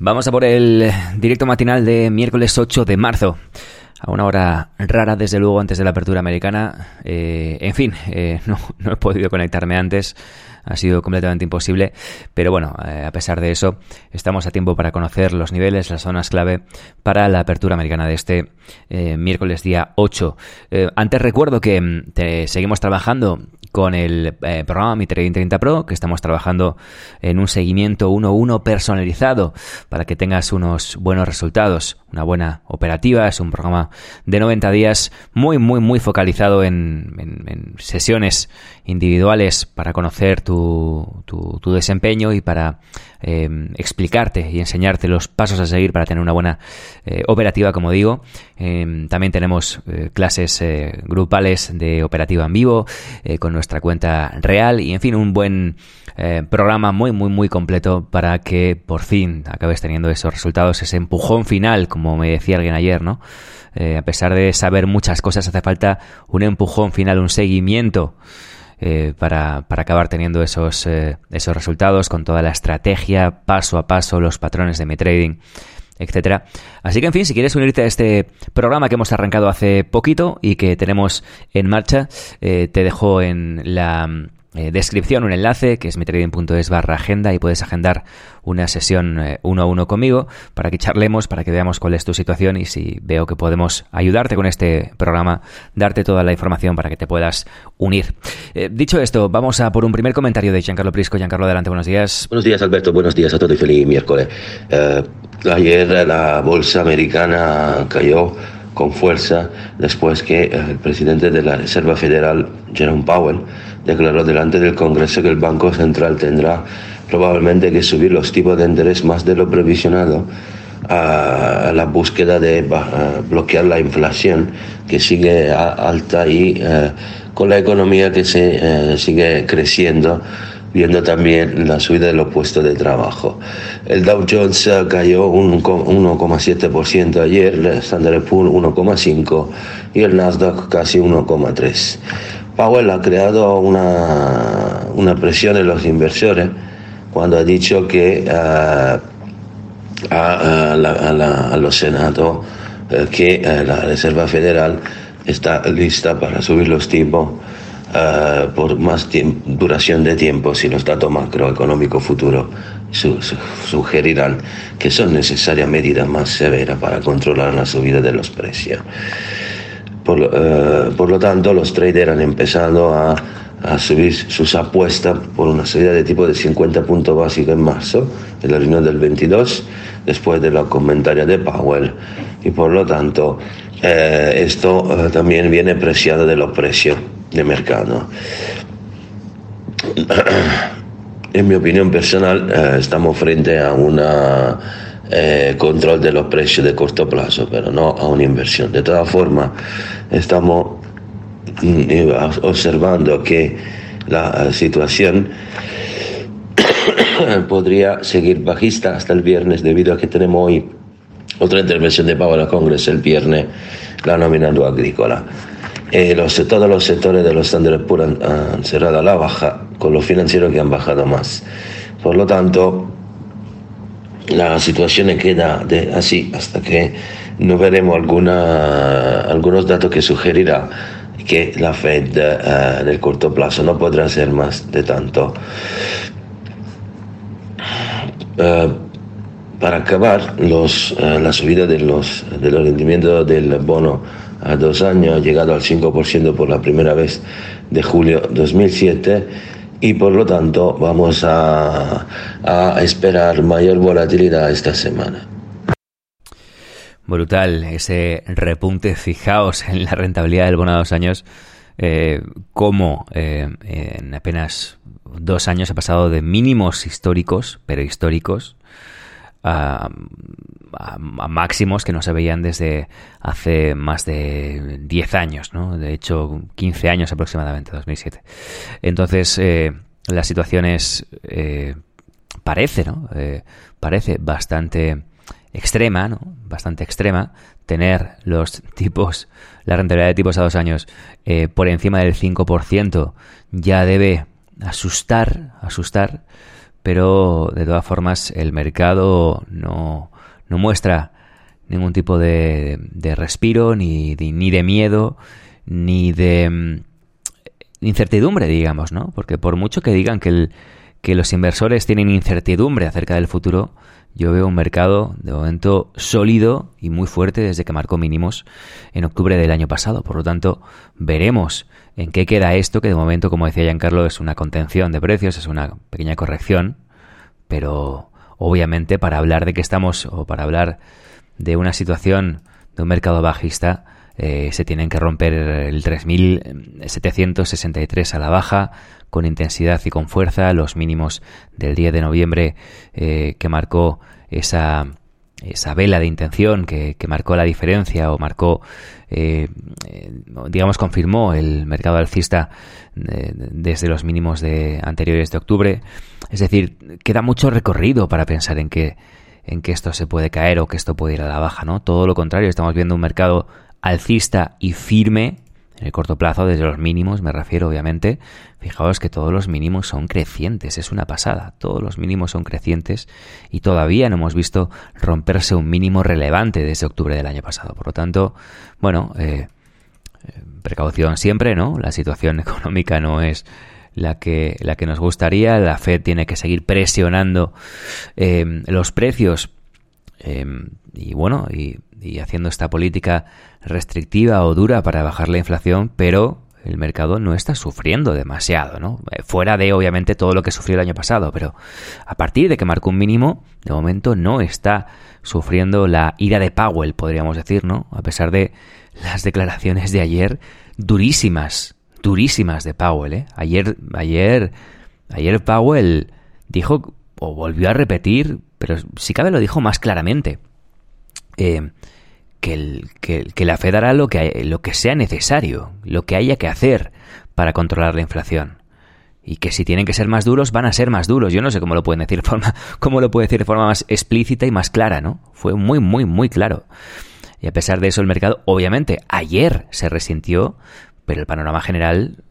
Vamos a por el directo matinal de miércoles 8 de marzo. A una hora rara, desde luego, antes de la apertura americana. Eh, en fin, eh, no, no he podido conectarme antes ha sido completamente imposible, pero bueno, eh, a pesar de eso, estamos a tiempo para conocer los niveles, las zonas clave para la apertura americana de este eh, miércoles día 8. Eh, antes recuerdo que mm, seguimos trabajando con el programa Mi Trading 30 Pro, que estamos trabajando en un seguimiento 1-1 personalizado para que tengas unos buenos resultados, una buena operativa. Es un programa de 90 días muy, muy, muy focalizado en, sesiones individuales para conocer tu, tu, desempeño y para em, explicarte y enseñarte los pasos a seguir para tener una buena eh, operativa, como digo. Em, también tenemos eh, clases eh, grupales de operativa en vivo con nuestra cuenta real y, en fin, un buen programa muy, muy, muy completo para que por fin acabes teniendo esos resultados, ese empujón final, como me decía alguien ayer, ¿no? a pesar de saber muchas cosas, hace falta un empujón final, un seguimiento eh, para, para, acabar teniendo esos, eh, esos resultados con toda la estrategia, paso a paso, los patrones de mi trading etcétera. Así que, en fin, si quieres unirte a este programa que hemos arrancado hace poquito y que tenemos en marcha, eh, te dejo en la eh, descripción un enlace que es mitrading.es barra agenda y puedes agendar una sesión eh, uno a uno conmigo para que charlemos, para que veamos cuál es tu situación y si veo que podemos ayudarte con este programa, darte toda la información para que te puedas unir. Eh, dicho esto, vamos a por un primer comentario de Giancarlo Prisco. Giancarlo, adelante, buenos días. Buenos días, Alberto. Buenos días a todos y feliz miércoles. ayer la bolsa americana cayó con fuerza después que el presidente de la Reserva Federal, Jerome Powell, declaró delante del Congreso que el Banco Central tendrá probablemente que subir los tipos de interés más de lo previsionado a la búsqueda de bloquear la inflación que sigue alta y eh, con la economía que se eh, sigue creciendo viendo también la subida de los puestos de trabajo. El Dow Jones eh, cayó un 1,7% ayer, el Standard Poor's 1,5% y el Nasdaq casi 1,3%. Powell ha creado una, una presión en los inversores cuando ha dicho que uh, a, a, los senados eh, que la Reserva Federal está lista para subir los tipos uh, por más duración de tiempo si los datos macroeconómicos futuros su, sugerirán que son necesarias medidas más severas para controlar la subida de los precios. Eh, por, lo tanto, los traders han empezado a, subir sus apuestas por una subida de tipo de 50 puntos básicos en marzo, en la reunión del 22, después de los comentarios de Powell. Y por lo tanto, eh, esto eh, también viene preciado de los precios de mercado. En mi opinión personal, estamos frente a una eh, control de los precios de corto plazo, pero no a una inversión. De todas formas, estamos mm, observando que la situación podría seguir bajista hasta el viernes debido a que tenemos hoy otra intervención de Power Congress el viernes, la nominando agrícola. Eh, los, todos los sectores de los estándares puros han, cerrado la baja, con los financieros que han bajado más. Por lo tanto, la situación queda así hasta que no veremos alguna, algunos datos que sugerirá que la Fed uh, del corto plazo no podrá hacer más de tanto. Uh, para acabar, los, uh, la subida de los, de los rendimientos del bono a dos años llegado al 5% por la primera vez de julio 2007 y por lo tanto vamos a, esperar mayor volatilidad esta semana. Brutal ese repunte, fijaos en la rentabilidad del bono a dos años, eh, como eh, en apenas dos años ha pasado de mínimos históricos, pero históricos, a, máximos que no se veían desde hace más de 10 años, ¿no? De hecho, 15 años aproximadamente, 2007. Entonces, eh, la situación es, eh, parece, ¿no? Eh, parece bastante extrema, ¿no? Bastante extrema, tener los tipos, la rentabilidad de tipos a dos años por encima del 5% ya debe asustar, asustar, pero de todas formas el mercado no, no muestra ningún tipo de, de respiro, ni de, ni de miedo, ni de mm, incertidumbre, digamos, ¿no? Porque por mucho que digan que, el, que los inversores tienen incertidumbre acerca del futuro, yo veo un mercado de momento sólido y muy fuerte desde que marcó mínimos en octubre del año pasado. Por lo tanto, veremos en qué queda esto, que de momento, como decía Giancarlo, es una contención de precios, es una pequeña corrección, pero obviamente para hablar de que estamos, o para hablar de una situación de un mercado bajista, eh, se tienen que romper el 3.763 a la baja, con intensidad y con fuerza, los mínimos del 10 de noviembre eh, que marcó esa esa vela de intención que, marcó la diferencia o marcó, eh, digamos, confirmó el mercado alcista eh, desde los mínimos de anteriores de octubre. Es decir, queda mucho recorrido para pensar en que, en que esto se puede caer o que esto puede ir a la baja, ¿no? Todo lo contrario, estamos viendo un mercado alcista y firme en el corto plazo, desde los mínimos, me refiero obviamente, fijaos que todos los mínimos son crecientes, es una pasada, todos los mínimos son crecientes y todavía no hemos visto romperse un mínimo relevante desde octubre del año pasado. Por lo tanto, bueno, eh, eh, precaución siempre, ¿no? La situación económica no es la que, la que nos gustaría, la Fed tiene que seguir presionando eh, los precios y bueno, y y haciendo esta política restrictiva o dura para bajar la inflación, pero el mercado no está sufriendo demasiado, ¿no? Eh, fuera de, obviamente, todo lo que sufrió el año pasado, pero a partir de que marcó un mínimo, de momento no está sufriendo la ira de Powell, podríamos decir, ¿no? A pesar de las declaraciones de ayer durísimas, durísimas de Powell, ¿eh? Ayer, ayer, ayer Powell dijo, o volvió a repetir, pero si cabe lo dijo más claramente, eh, que, el, que, la Fed hará lo que, sea necesario, lo que haya que hacer para controlar la inflación. Y que si tienen que ser más duros, van a ser más duros. Yo no sé cómo lo pueden decir de forma, cómo lo puede decir de forma más explícita y más clara, ¿no? Fue muy, muy, muy claro. Y a pesar de eso, el mercado, obviamente, ayer se resintió, pero el panorama general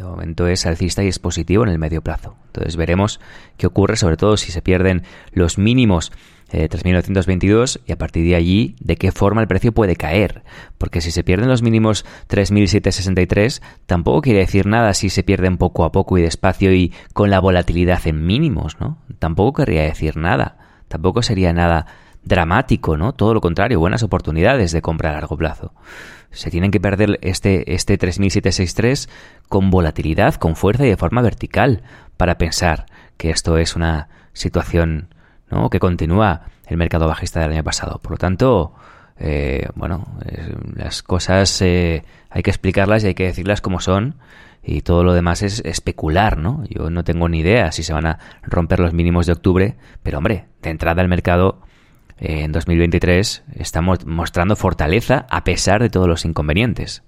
de momento es alcista y es positivo en el medio plazo. Entonces veremos qué ocurre, sobre todo si se pierden los mínimos 3.922 eh, y a partir de allí de qué forma el precio puede caer. Porque si se pierden los mínimos 3.763 tampoco quiere decir nada si se pierden poco a poco y despacio y con la volatilidad en mínimos, ¿no? Tampoco querría decir nada. Tampoco sería nada dramático, ¿no? Todo lo contrario, buenas oportunidades de compra a largo plazo. Se tienen que perder este, este 3763 con volatilidad, con fuerza y de forma vertical para pensar que esto es una situación ¿no? que continúa el mercado bajista del año pasado. Por lo tanto, eh, bueno, las cosas eh, hay que explicarlas y hay que decirlas como son y todo lo demás es especular, ¿no? Yo no tengo ni idea si se van a romper los mínimos de octubre, pero hombre, de entrada al mercado eh, en 2023 estamos mostrando fortaleza a pesar de todos los inconvenientes.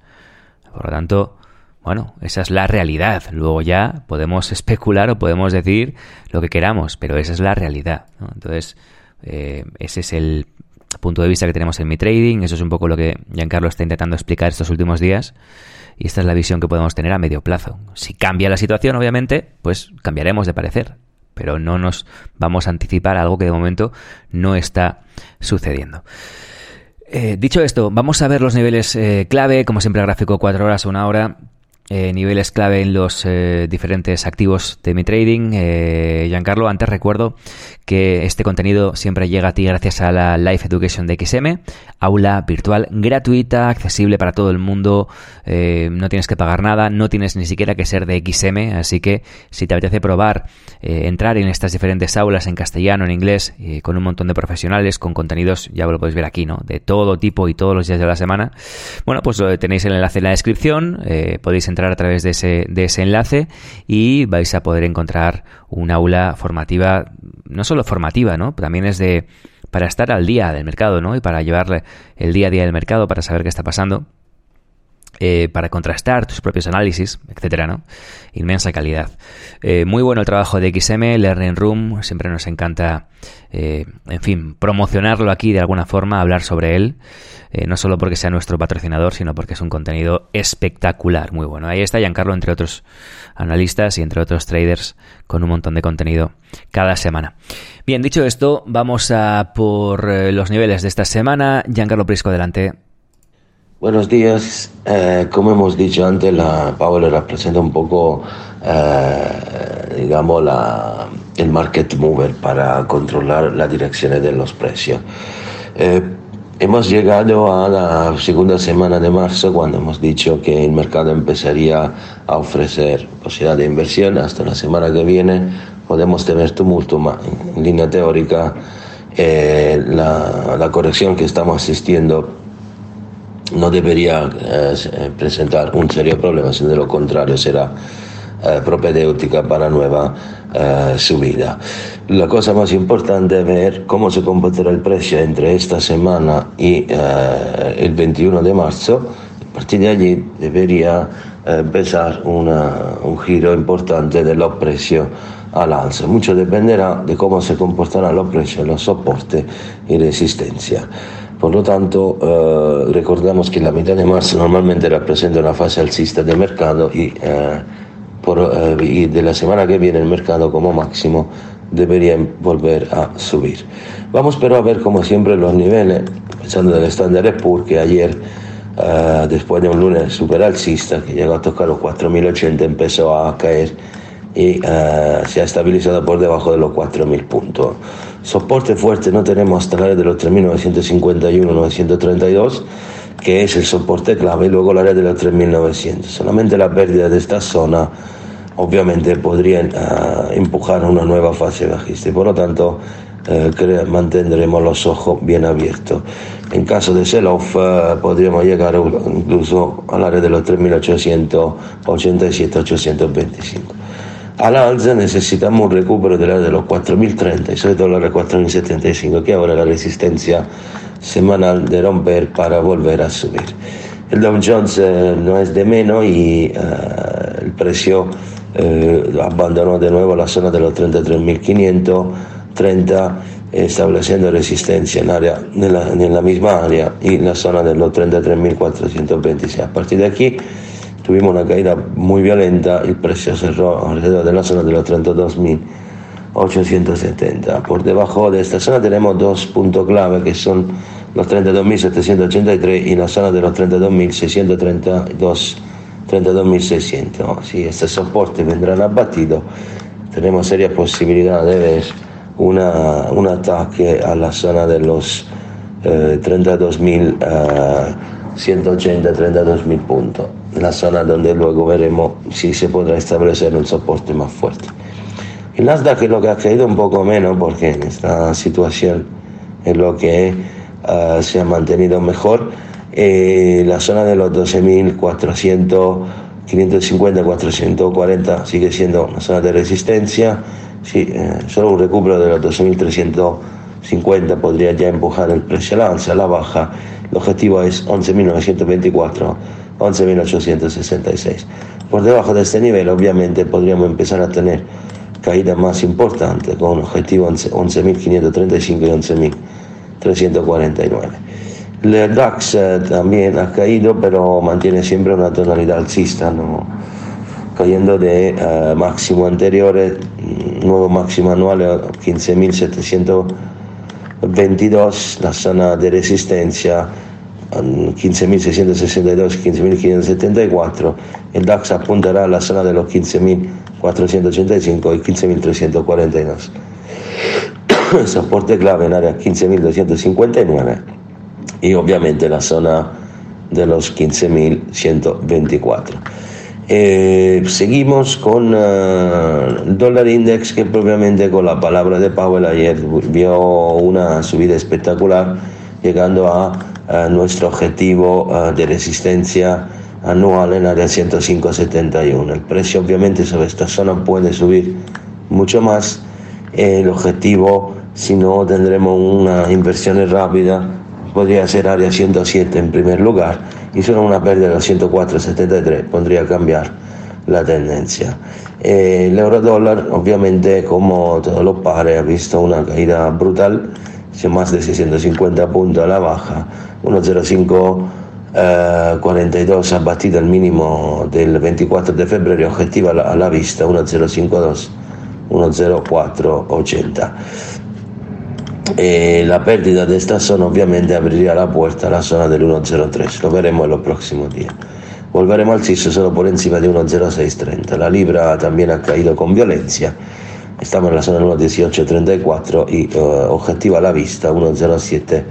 Por lo tanto, bueno, esa es la realidad. Luego ya podemos especular o podemos decir lo que queramos, pero esa es la realidad. Entonces, eh, ese es el punto de vista que tenemos en mi trading. Eso es un poco lo que Giancarlo está intentando explicar estos últimos días. Y esta es la visión que podemos tener a medio plazo. Si cambia la situación, obviamente, pues cambiaremos de parecer. Pero no nos vamos a anticipar algo que de momento no está sucediendo. Eh, dicho esto, vamos a ver los niveles eh, clave, como siempre gráfico 4 horas o una hora, eh, niveles clave en los eh, diferentes activos de mi trading. Eh, Giancarlo, antes recuerdo que este contenido siempre llega a ti gracias a la Life Education de XM, aula virtual gratuita, accesible para todo el mundo, eh, no tienes que pagar nada, no tienes ni siquiera que ser de XM, así que si te apetece probar, entrar en estas diferentes aulas en castellano, en inglés, con un montón de profesionales, con contenidos, ya lo podéis ver aquí, ¿no? De todo tipo y todos los días de la semana, bueno, pues tenéis el enlace en la descripción, podéis entrar a través de ese, de ese enlace y vais a poder encontrar un aula formativa, no solo formativa, ¿no? También es de para estar al día del mercado, ¿no? Y para llevarle el día a día del mercado, para saber qué está pasando. Eh, para contrastar tus propios análisis, etcétera, ¿no? Inmensa calidad. Eh, muy bueno el trabajo de XM, Learning Room, siempre nos encanta, eh, en fin, promocionarlo aquí de alguna forma, hablar sobre él, no solo porque sea nuestro patrocinador, sino porque es un contenido espectacular, muy bueno. Ahí está Giancarlo, entre otros analistas y entre otros traders, con un montón de contenido cada semana. Bien, dicho esto, vamos a por los niveles de esta semana. Giancarlo Prisco, delante. Buenos días. Eh, como hemos dicho antes, la Power representa un poco, eh, digamos, la, el market mover para controlar la dirección de los precios. Eh, hemos llegado a la segunda semana de marzo cuando hemos dicho que el mercado empezaría a ofrecer posibilidad de inversión. Hasta la semana que viene podemos tener tumulto, en línea teórica la, la corrección que estamos asistiendo no debería eh, presentar un serio problema, sino de lo contrario será eh, propedéutica para nueva eh, subida. La cosa más importante es ver cómo se comportará el precio entre esta semana y el 21 de marzo. A partir de allí debería empezar un giro importante de los precios al alza. Mucho dependerá de cómo se comportarán los precios, los soportes y resistencia. Por lo tanto, eh, recordamos que la mitad de marzo normalmente representa una fase alcista del mercado y, eh, eh, y de la semana que viene el mercado como máximo debería volver a subir. Vamos pero a ver como siempre los niveles, pensando del Standard Poor's que ayer, después de un lunes super alcista que llegó a tocar los 4.080, empezó a caer y se ha estabilizado por debajo de los 4.000 puntos. Soporte fuerte no tenemos hasta el área de los 3.951-932, que es el soporte clave, y luego el área de los 3.900. Solamente la pérdida de esta zona obviamente podría uh, empujar una nueva fase bajista y por lo tanto uh, mantendremos los ojos bien abiertos. En caso de sell-off uh, podríamos llegar incluso al área de los 3.887-825. Al alza necesitamos un recupero del área de los 4.030 y sobre todo la 4.075, que ahora la resistencia semanal de romper para volver a subir. El Dow Jones eh, no es de menos y eh, el precio eh, abandonó de nuevo la zona de los 33.530 estableciendo resistencia en, área, en, la, en la misma área y la zona de los 33.426. A partir de aquí tuvimos una caída muy violenta, el precio cerró alrededor de la zona de los 32.870. Por debajo de esta zona tenemos dos puntos clave que son los 32.783 y la zona de los 32.632. 32.600. Si este soporte vendrán abatidos, tenemos serias posibilidades de ver una, un ataque a la zona de los eh, 32.180, 32.000 puntos la zona donde luego veremos si se podrá establecer un soporte más fuerte. El Nasdaq es lo que ha caído un poco menos porque en esta situación es lo que uh, se ha mantenido mejor. Eh, la zona de los 12.400, 550, 440 sigue siendo una zona de resistencia. Sí, eh, solo un recupero de los 12.350 podría ya empujar el precio a la baja. El objetivo es 11.924 11.866. Por debajo de este nivel, obviamente, podríamos empezar a tener caídas más importantes, con un objetivo 11.535 y 11.349. El DAX eh, también ha caído, pero mantiene siempre una tonalidad alcista, ¿no? cayendo de uh, máximo anteriores, nuevo máximo anual 15.722, la zona de resistencia 15.662, 15.574, el DAX apuntará a la zona de los 15.485 y 15.342. Soporte clave en área 15.259 y obviamente la zona de los 15.124. Eh, seguimos con uh, el dólar index que propiamente con la palabra de Powell ayer vio una subida espectacular llegando a nuestro objetivo de resistencia anual en área 105.71. El precio obviamente sobre esta zona puede subir mucho más. El objetivo, si no tendremos una inversión rápida, podría ser área 107 en primer lugar solo una pérdida de 104.73 podría cambiar la tendencia. Eh, el euro dólar, obviamente, como todos los pares, ha visto una caída brutal, más de 650 puntos a la baja, 1,05 42 ha batido el mínimo del 24 de febrero, objetiva a la vista 1,052, 1,0480. Eh, la pérdida de esta zona obviamente abriría la puerta a la zona del 1,03, lo veremos en los próximos días. Volveremos al CIS solo por encima de 1,0630. La libra también ha caído con violencia. Estamos en la zona del 1,1834 y uh, objetivo a la vista 1,07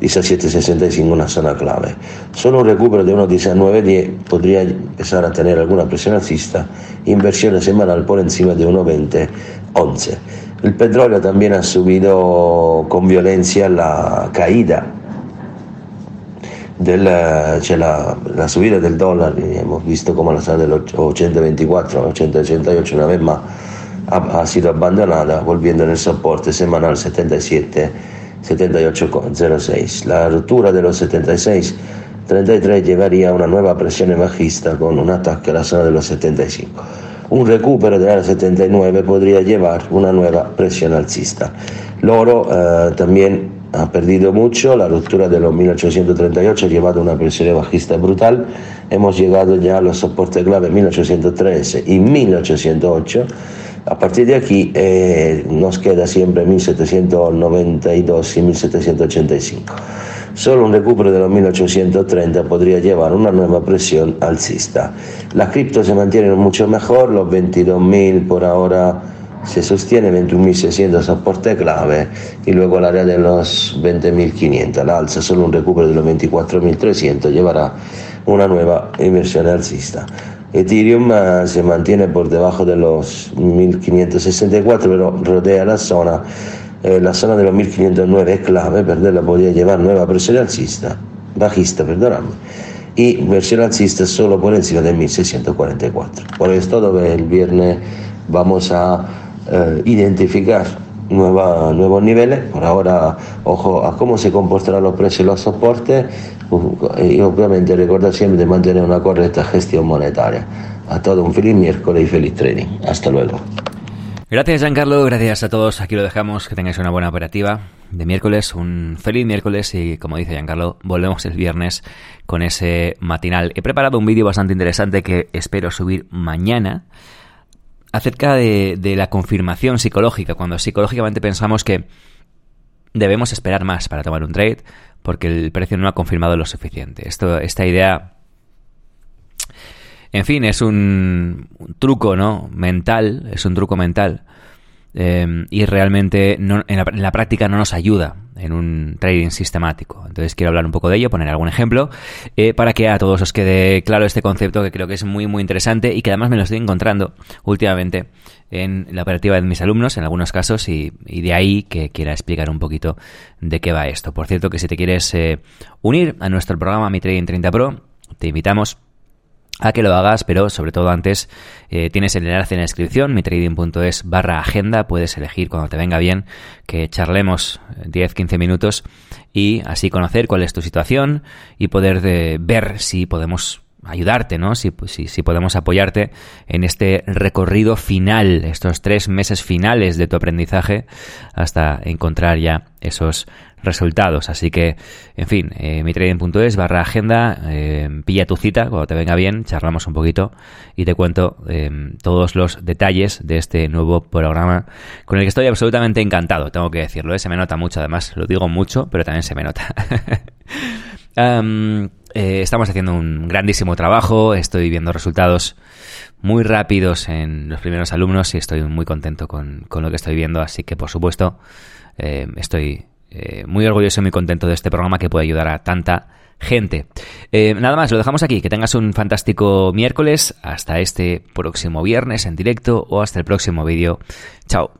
1765 una zona clave. Solo un recupero de 1,1910 podría empezar a tener alguna presión alcista, inversión semanal por encima de 1,2011. El petróleo también ha subido con violencia la caída c'è la, la, subida del dólar, hemos visto como la sala del 824, 888 una vez más ha, ha sido abandonada, volviendo en el soporte semanal 77 78,06. La ruptura de los 76 33 llevaría a una nueva presión bajista con un ataque a la zona de los 75. Un recupero de la 79 podría llevar una nueva presión alcista. L'oro eh, también ha perdido mucho, la ruptura de los 1838 ha llevado una presión bajista brutal. Hemos llegado ya a los soportes clave 1813 y 1808 a partir de aquí eh, nos queda siempre 1792 y 1785. Solo un recupero de los 1830 podría llevar una nueva presión alcista. Las criptos se mantienen mucho mejor, los 22.000 por ahora se sostiene 21.600 soporte clave y luego el área de los 20.500. La alza solo un recupero de los 24.300 llevará una nueva inversión alcista. Ethereum eh, se mantiene por debajo de los 1564, pero rodea la zona. Eh, la zona de los 1509 es clave, perderla podría llevar nueva presión alcista, bajista, perdonadme, y versión alcista solo por encima de 1644. Por esto, dove el viernes vamos a eh, identificar nueva, nuevos niveles. Por ahora, ojo a cómo se comportarán los precios y los soportes. Y obviamente recordar siempre de mantener una correcta gestión monetaria. A todos un feliz miércoles y feliz trading. Hasta luego. Gracias Giancarlo, gracias a todos. Aquí lo dejamos. Que tengáis una buena operativa de miércoles. Un feliz miércoles y como dice Giancarlo, volvemos el viernes con ese matinal. He preparado un vídeo bastante interesante que espero subir mañana acerca de, la confirmación psicológica, cuando psicológicamente pensamos que debemos esperar más para tomar un trade porque el precio no ha confirmado lo suficiente. Esto, esta idea, en fin, es un, truco, ¿no? Mental, es un truco mental eh, y realmente en, la, práctica no nos ayuda en un trading sistemático. Entonces quiero hablar un poco de ello, poner algún ejemplo, eh, para que a todos os quede claro este concepto que creo que es muy muy interesante y que además me lo estoy encontrando últimamente en la operativa de mis alumnos en algunos casos y, de ahí que quiera explicar un poquito de qué va esto. Por cierto que si te quieres eh, unir a nuestro programa Mi Trading 30 Pro, te invitamos a que lo hagas, pero sobre todo antes eh, tienes el enlace en la descripción, mitrading.es barra agenda, puedes elegir cuando te venga bien que charlemos 10-15 minutos y así conocer cuál es tu situación y poder de ver si podemos ayudarte, ¿no? Si, si, si, podemos apoyarte en este recorrido final, estos tres meses finales de tu aprendizaje hasta encontrar ya esos resultados. Así que, en fin, eh, mitrading.es barra agenda, eh, pilla tu cita cuando te venga bien, charlamos un poquito y te cuento eh, todos los detalles de este nuevo programa con el que estoy absolutamente encantado, tengo que decirlo, ¿eh? se me nota mucho, además lo digo mucho, pero también se me nota. estamos haciendo un grandísimo trabajo, estoy viendo resultados muy rápidos en los primeros alumnos y estoy muy contento con, con lo que estoy viendo, así que por supuesto estoy eh, muy orgulloso y muy contento de este programa que puede ayudar a tanta gente. Eh, nada más, lo dejamos aquí. Que tengas un fantástico miércoles. Hasta este próximo viernes en directo o hasta el próximo vídeo. Chao.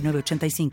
906985.